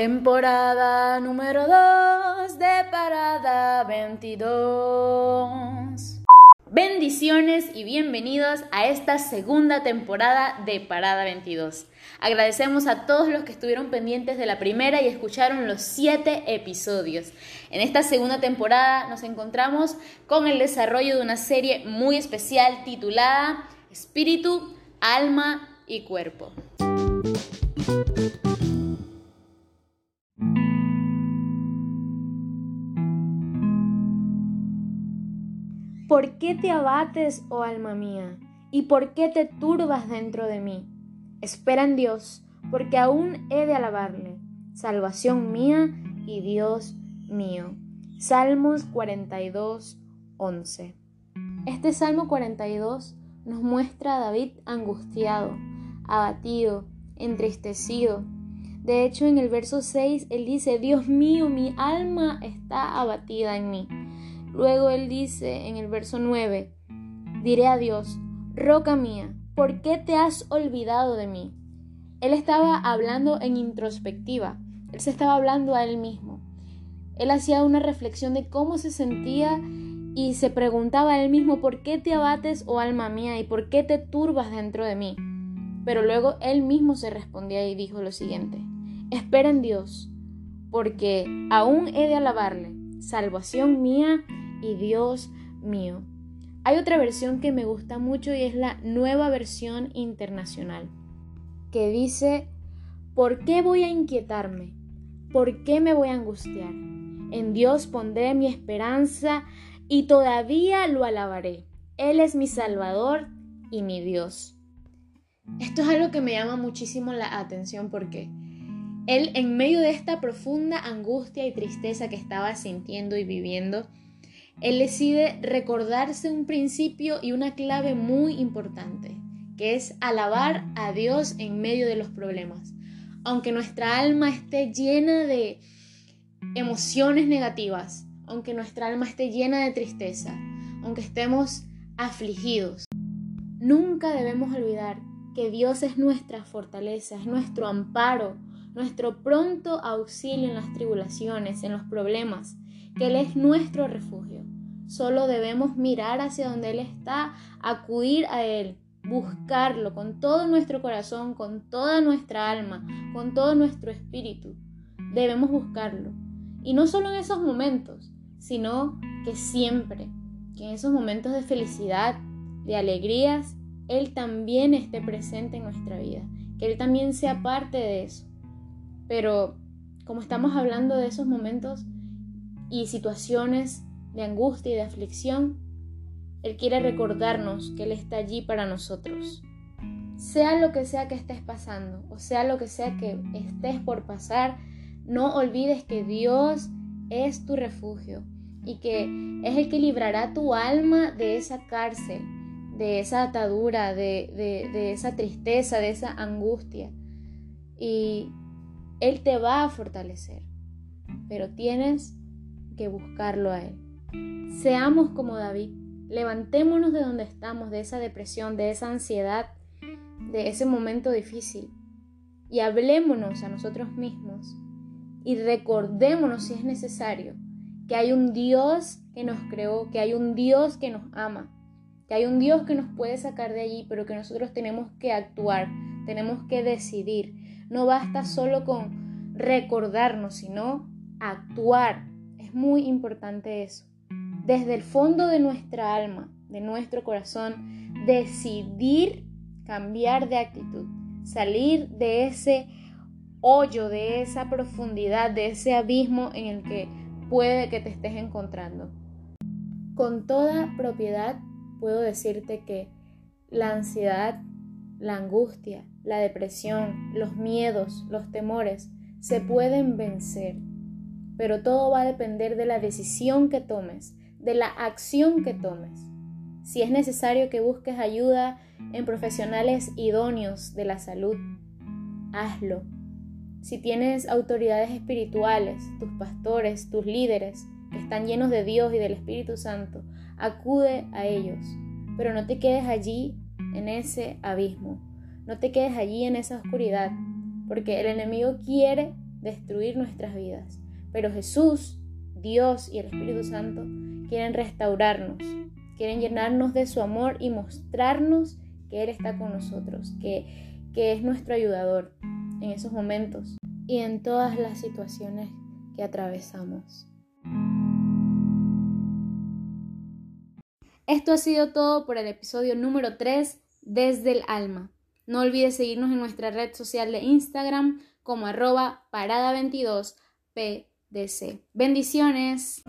Temporada número 2 de Parada 22. Bendiciones y bienvenidos a esta segunda temporada de Parada 22. Agradecemos a todos los que estuvieron pendientes de la primera y escucharon los siete episodios. En esta segunda temporada nos encontramos con el desarrollo de una serie muy especial titulada Espíritu, Alma y Cuerpo. ¿Por qué te abates, oh alma mía? ¿Y por qué te turbas dentro de mí? Espera en Dios, porque aún he de alabarle, salvación mía y Dios mío. Salmos 42, 11. Este Salmo 42 nos muestra a David angustiado, abatido, entristecido. De hecho, en el verso 6, él dice, Dios mío, mi alma está abatida en mí. Luego él dice en el verso 9, diré a Dios, roca mía, ¿por qué te has olvidado de mí? Él estaba hablando en introspectiva, él se estaba hablando a él mismo. Él hacía una reflexión de cómo se sentía y se preguntaba a él mismo, ¿por qué te abates, oh alma mía, y por qué te turbas dentro de mí? Pero luego él mismo se respondía y dijo lo siguiente, espera en Dios, porque aún he de alabarle, salvación mía y Dios mío. Hay otra versión que me gusta mucho y es la nueva versión internacional, que dice, ¿por qué voy a inquietarme? ¿Por qué me voy a angustiar? En Dios pondré mi esperanza y todavía lo alabaré. Él es mi Salvador y mi Dios. Esto es algo que me llama muchísimo la atención porque él en medio de esta profunda angustia y tristeza que estaba sintiendo y viviendo, él decide recordarse un principio y una clave muy importante, que es alabar a Dios en medio de los problemas. Aunque nuestra alma esté llena de emociones negativas, aunque nuestra alma esté llena de tristeza, aunque estemos afligidos, nunca debemos olvidar que Dios es nuestra fortaleza, es nuestro amparo, nuestro pronto auxilio en las tribulaciones, en los problemas, que Él es nuestro refugio. Solo debemos mirar hacia donde Él está, acudir a Él, buscarlo con todo nuestro corazón, con toda nuestra alma, con todo nuestro espíritu. Debemos buscarlo. Y no solo en esos momentos, sino que siempre, que en esos momentos de felicidad, de alegrías, Él también esté presente en nuestra vida, que Él también sea parte de eso. Pero como estamos hablando de esos momentos y situaciones de angustia y de aflicción, Él quiere recordarnos que Él está allí para nosotros. Sea lo que sea que estés pasando, o sea lo que sea que estés por pasar, no olvides que Dios es tu refugio y que es el que librará tu alma de esa cárcel, de esa atadura, de, de esa tristeza, de esa angustia. Y Él te va a fortalecer, pero tienes que buscarlo a Él. Seamos como David, levantémonos de donde estamos, de esa depresión, de esa ansiedad, de ese momento difícil y hablémonos a nosotros mismos y recordémonos si es necesario que hay un Dios que nos creó, que hay un Dios que nos ama, que hay un Dios que nos puede sacar de allí, pero que nosotros tenemos que actuar, tenemos que decidir. No basta solo con recordarnos, sino actuar. Es muy importante eso desde el fondo de nuestra alma, de nuestro corazón, decidir cambiar de actitud, salir de ese hoyo, de esa profundidad, de ese abismo en el que puede que te estés encontrando. Con toda propiedad puedo decirte que la ansiedad, la angustia, la depresión, los miedos, los temores se pueden vencer, pero todo va a depender de la decisión que tomes, de la acción que tomes. Si es necesario que busques ayuda en profesionales idóneos de la salud, hazlo. Si tienes autoridades espirituales, tus pastores, tus líderes, que están llenos de Dios y del Espíritu Santo, acude a ellos. Pero no te quedes allí en ese abismo. No te quedes allí en esa oscuridad, porque el enemigo quiere destruir nuestras vidas. Pero Jesús, Dios y el Espíritu Santo quieren restaurarnos, quieren llenarnos de su amor y mostrarnos que Él está con nosotros, que, que es nuestro ayudador en esos momentos y en todas las situaciones que atravesamos. Esto ha sido todo por el episodio número 3 desde el alma. No olvides seguirnos en nuestra red social de Instagram como arroba parada22pdc. Bendiciones.